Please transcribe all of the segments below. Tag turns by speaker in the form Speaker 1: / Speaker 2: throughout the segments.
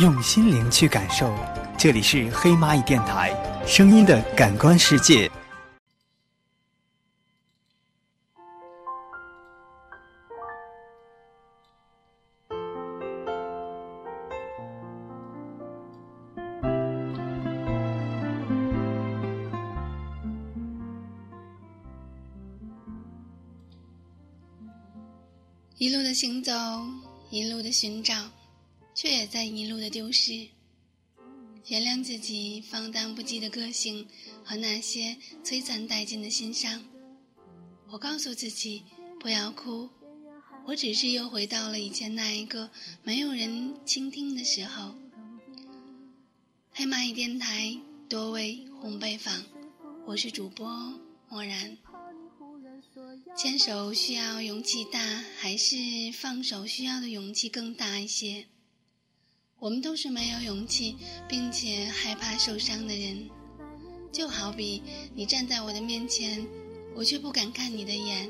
Speaker 1: 用心灵去感受。这里是黑蚂蚁电台，声音的感官世界。
Speaker 2: 一路的行走，一路的寻找，却也在一路的丢失。原谅自己放荡不羁的个性和那些摧残殆尽的心伤。我告诉自己不要哭，我只是又回到了以前那一个没有人倾听的时候。黑蚂蚁电台多位烘焙坊，我是主播漠然。牵手需要勇气大，还是放手需要的勇气更大一些？我们都是没有勇气，并且害怕受伤的人。就好比你站在我的面前，我却不敢看你的眼；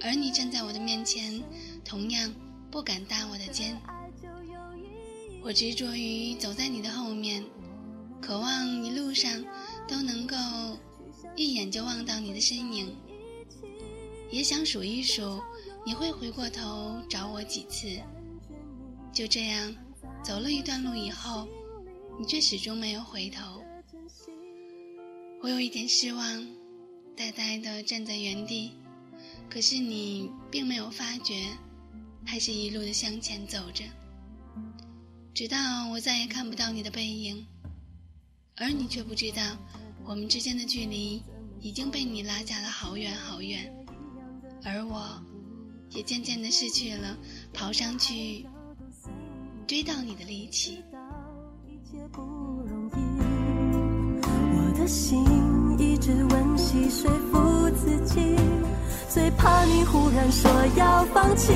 Speaker 2: 而你站在我的面前，同样不敢搭我的肩。我执着于走在你的后面，渴望一路上都能够一眼就望到你的身影。也想数一数，你会回过头找我几次？就这样，走了一段路以后，你却始终没有回头。我有一点失望，呆呆地站在原地。可是你并没有发觉，还是一路的向前走着，直到我再也看不到你的背影，而你却不知道，我们之间的距离已经被你拉下了好远好远。而我，也渐渐地失去了跑上去追到你的力气。
Speaker 3: 我的心一直温习说服自己，最怕你忽然说要放弃。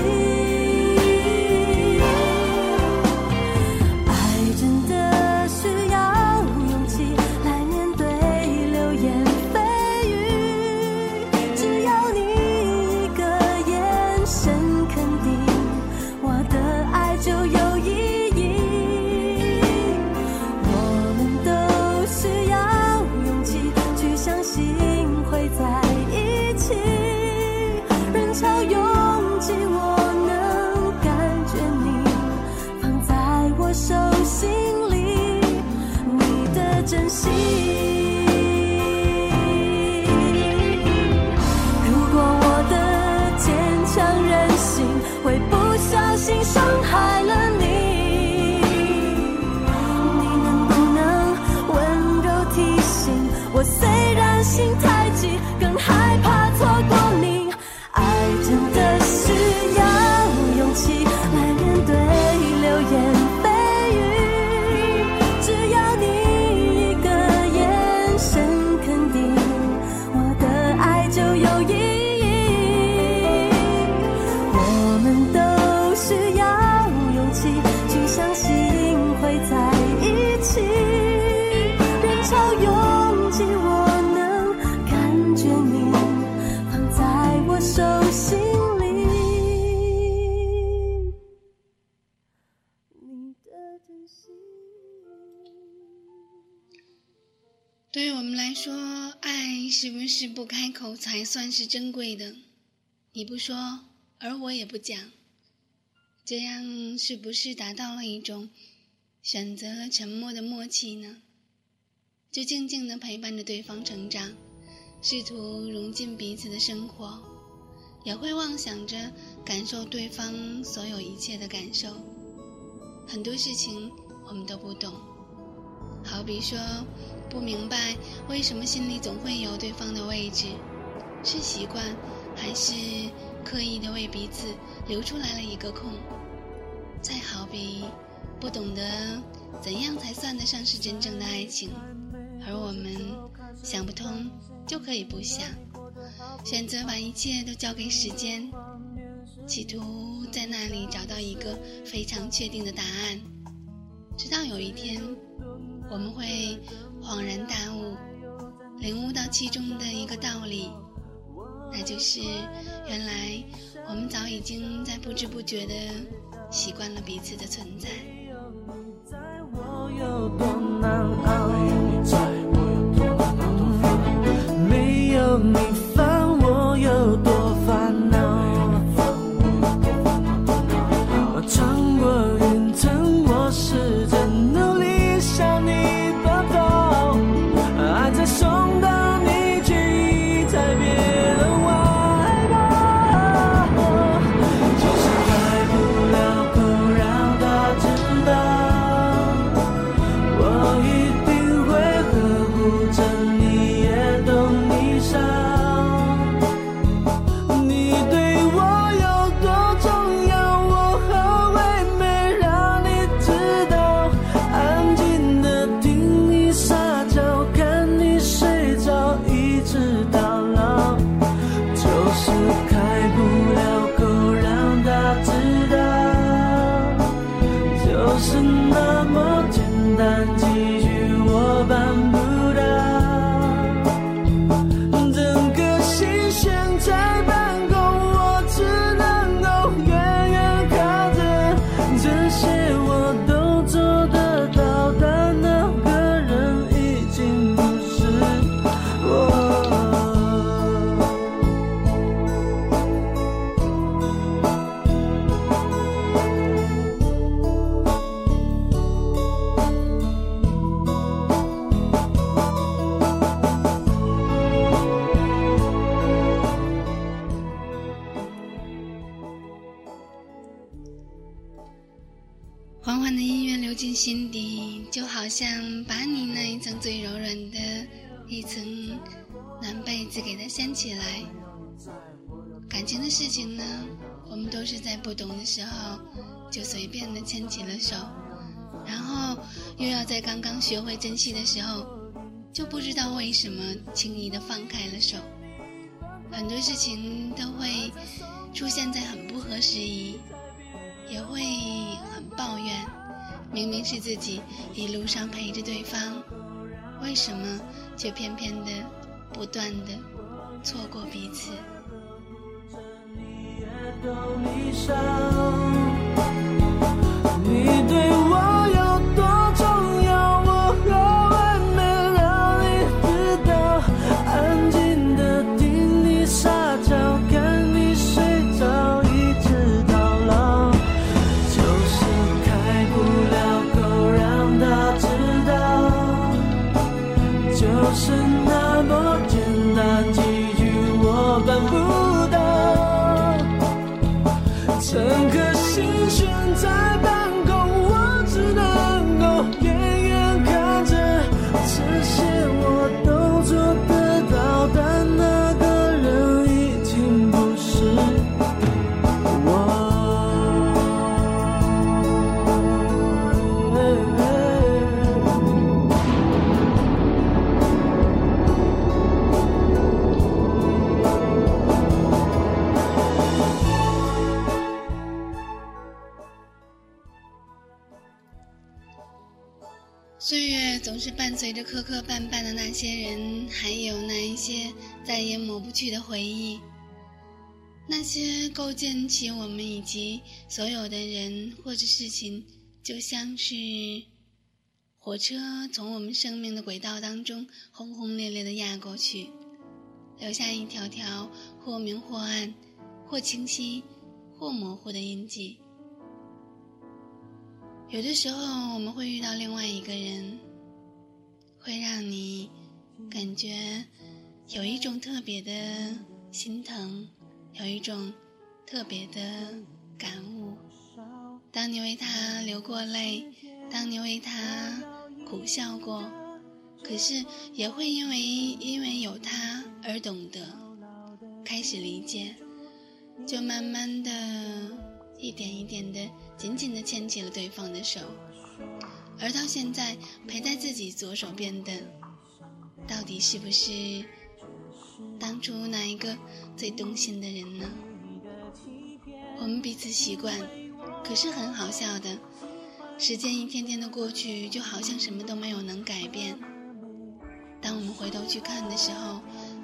Speaker 2: 是不开口才算是珍贵的？你不说，而我也不讲，这样是不是达到了一种选择了沉默的默契呢？就静静地陪伴着对方成长，试图融进彼此的生活，也会妄想着感受对方所有一切的感受。很多事情我们都不懂，好比说。不明白为什么心里总会有对方的位置，是习惯，还是刻意的为彼此留出来了一个空？再好比，不懂得怎样才算得上是真正的爱情，而我们想不通，就可以不想，选择把一切都交给时间，企图在那里找到一个非常确定的答案，直到有一天，我们会。恍然大悟，领悟到其中的一个道理，那就是原来我们早已经在不知不觉的习惯了彼此的存在。好像把你那一层最柔软的一层暖被子给它掀起来。感情的事情呢，我们都是在不懂的时候就随便的牵起了手，然后又要在刚刚学会珍惜的时候，就不知道为什么轻易的放开了手。很多事情都会出现在很不合时宜，也会很抱怨。明明是自己一路上陪着对方，为什么却偏偏的不断的错过彼此？
Speaker 4: 是那么简单几句我办不到。
Speaker 2: 岁月总是伴随着磕磕绊绊的那些人，还有那一些再也抹不去的回忆，那些构建起我们以及所有的人或者事情，就像是火车从我们生命的轨道当中轰轰烈烈的压过去，留下一条条或明或暗、或清晰或模糊的印记。有的时候，我们会遇到另外一个人，会让你感觉有一种特别的心疼，有一种特别的感悟。当你为他流过泪，当你为他苦笑过，可是也会因为因为有他而懂得，开始理解，就慢慢的一点一点的。紧紧地牵起了对方的手，而到现在陪在自己左手边的，到底是不是当初那一个最动心的人呢？我们彼此习惯，可是很好笑的，时间一天天的过去，就好像什么都没有能改变。当我们回头去看的时候，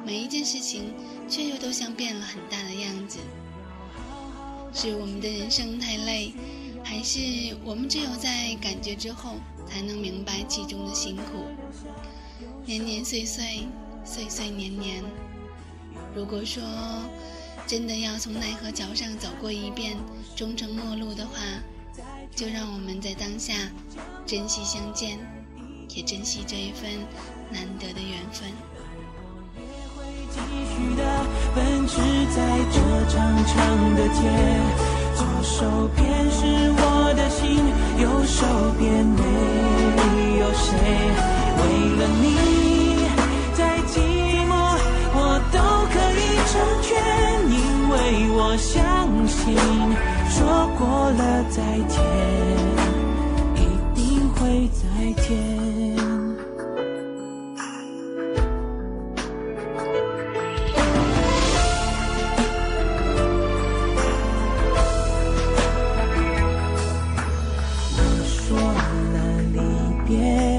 Speaker 2: 每一件事情却又都像变了很大的样子。是我们的人生太累。还是我们只有在感觉之后，才能明白其中的辛苦？年年岁岁，岁岁年年。如果说真的要从奈何桥上走过一遍，终成陌路的话，就让我们在当下珍惜相见，也珍惜这一份难得的缘分。
Speaker 4: 继续的奔驰在这长长的街，左手边是我的心，右手边没有谁。为了你，再寂寞我都可以成全，因为我相信，说过了再见，一定会再见。离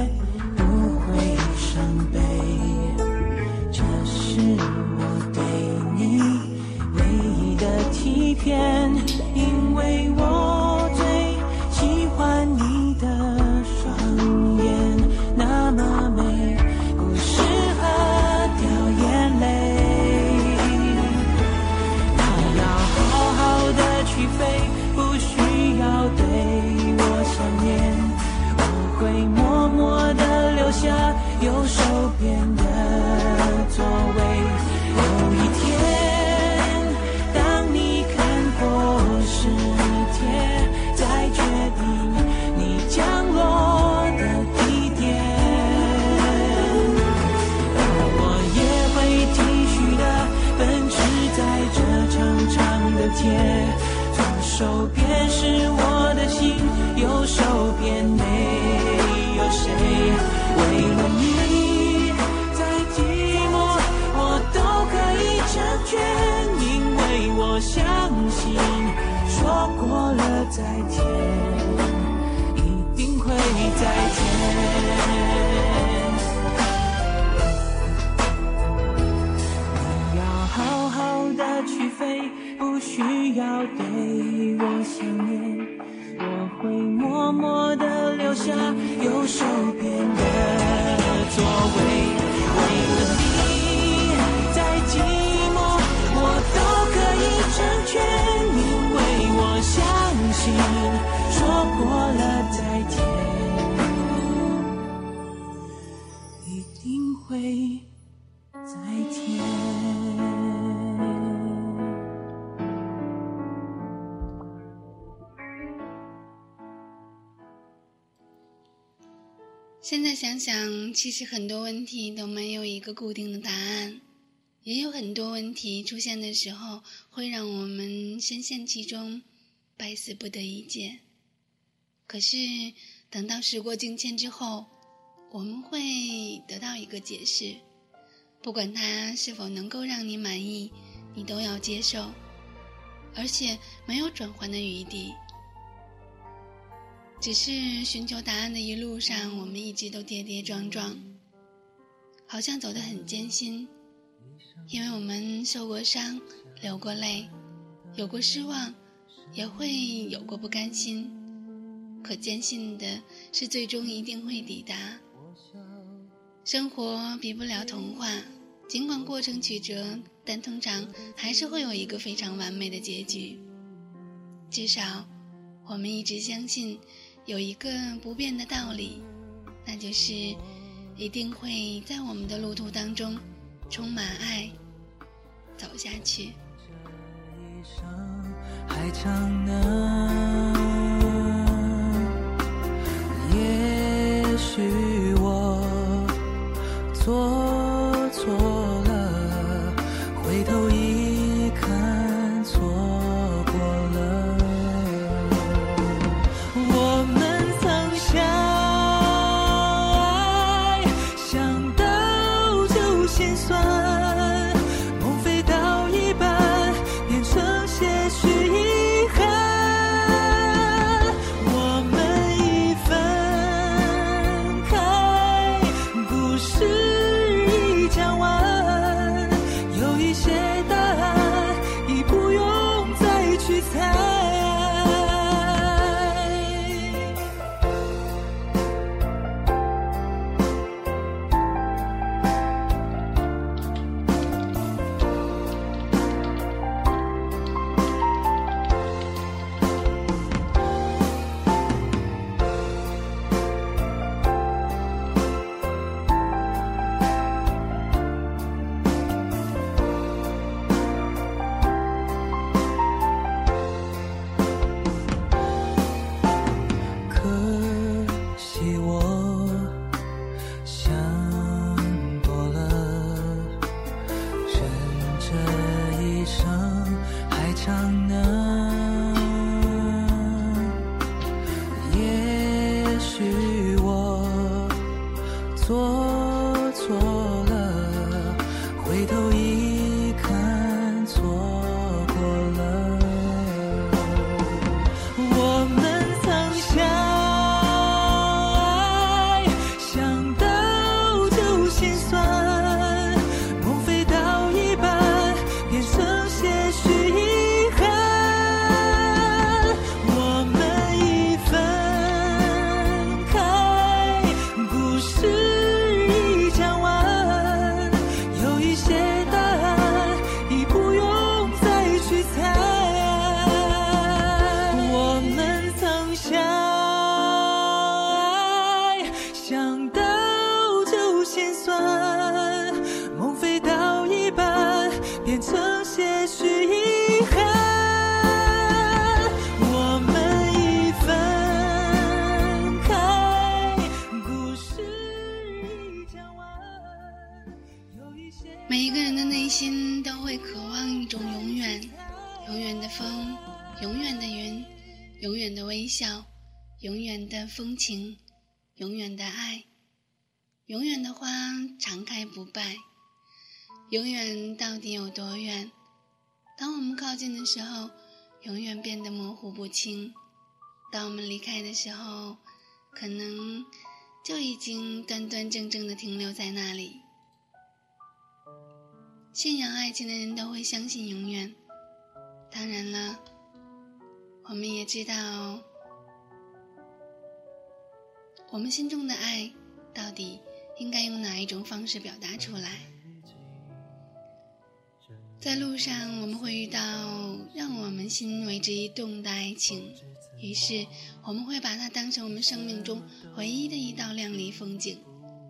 Speaker 4: 需要对我想念。我会默默的留下右手边的座位。为了你，再寂寞我都可以成全，因为我相信，说过了再见，一定会。
Speaker 2: 现在想想，其实很多问题都没有一个固定的答案，也有很多问题出现的时候，会让我们深陷其中，百思不得一解。可是等到时过境迁之后，我们会得到一个解释，不管它是否能够让你满意，你都要接受，而且没有转换的余地。只是寻求答案的一路上，我们一直都跌跌撞撞，好像走得很艰辛，因为我们受过伤，流过泪，有过失望，也会有过不甘心。可坚信的是，最终一定会抵达。生活比不了童话，尽管过程曲折，但通常还是会有一个非常完美的结局。至少，我们一直相信。有一个不变的道理，那就是一定会在我们的路途当中充满爱，走下去。
Speaker 4: 也许 time. 种永远永远的风，
Speaker 2: 永远的云，永远的微笑，永远的风情，永远的爱，永远的花常开不败。永远到底有多远？当我们靠近的时候，永远变得模糊不清。当我们离开的时候，可能就已经端端正正的停留在那里。信仰爱情的人都会相信永远。当然了，我们也知道，我们心中的爱到底应该用哪一种方式表达出来。在路上，我们会遇到让我们心为之一动的爱情，于是我们会把它当成我们生命中唯一的一道亮丽风景。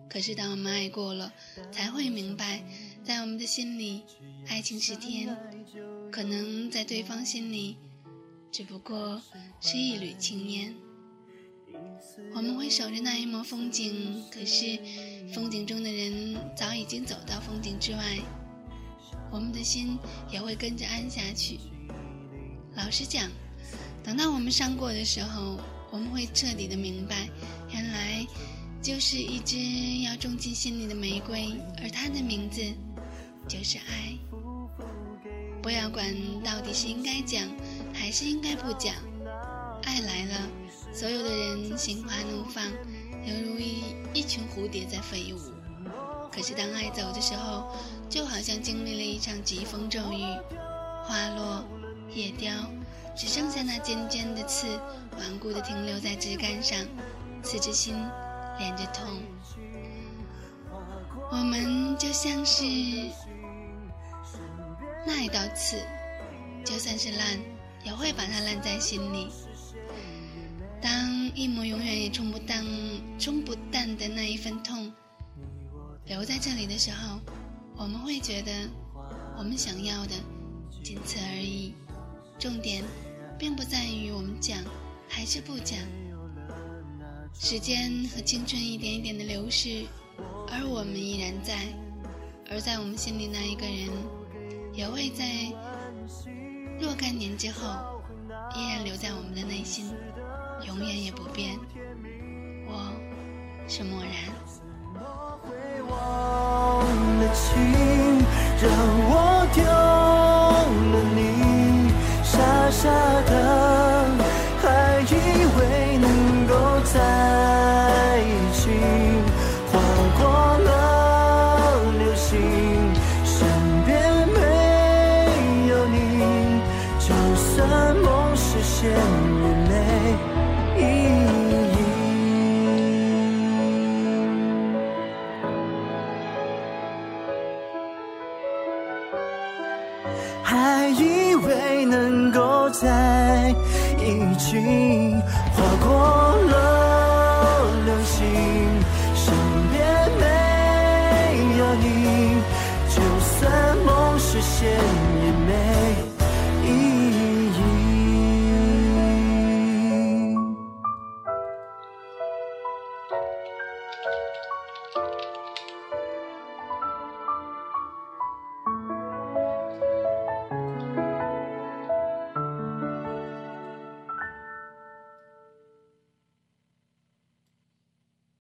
Speaker 2: 可是，当我们爱过了，才会明白，在我们的心里，爱情是天，可能在对方心里，只不过是一缕青烟。我们会守着那一抹风景，可是风景中的人早已经走到风景之外。我们的心也会跟着安下去。老实讲，等到我们伤过的时候，我们会彻底的明白，原来就是一支要种进心里的玫瑰，而它的名字就是爱。不要管到底是应该讲还是应该不讲，爱来了，所有的人心花怒放，犹如一一群蝴蝶在飞舞。可是当爱走的时候，就好像经历了一场疾风骤雨，花落叶凋，只剩下那尖尖的刺，顽固地停留在枝干上，刺着心，连着痛。我们就像是那一道刺，就算是烂，也会把它烂在心里。当一抹永远也冲不淡、冲不淡的那一份痛留在这里的时候。我们会觉得，我们想要的仅此而已。重点并不在于我们讲还是不讲。时间和青春一点一点的流逝，而我们依然在。而在我们心里那一个人，也会在若干年之后，依然留在我们的内心，永远也不变。我是默然。
Speaker 4: 让我丢了你，傻傻还以为能够在一起，划过了流星，身边没有你，就算梦实现。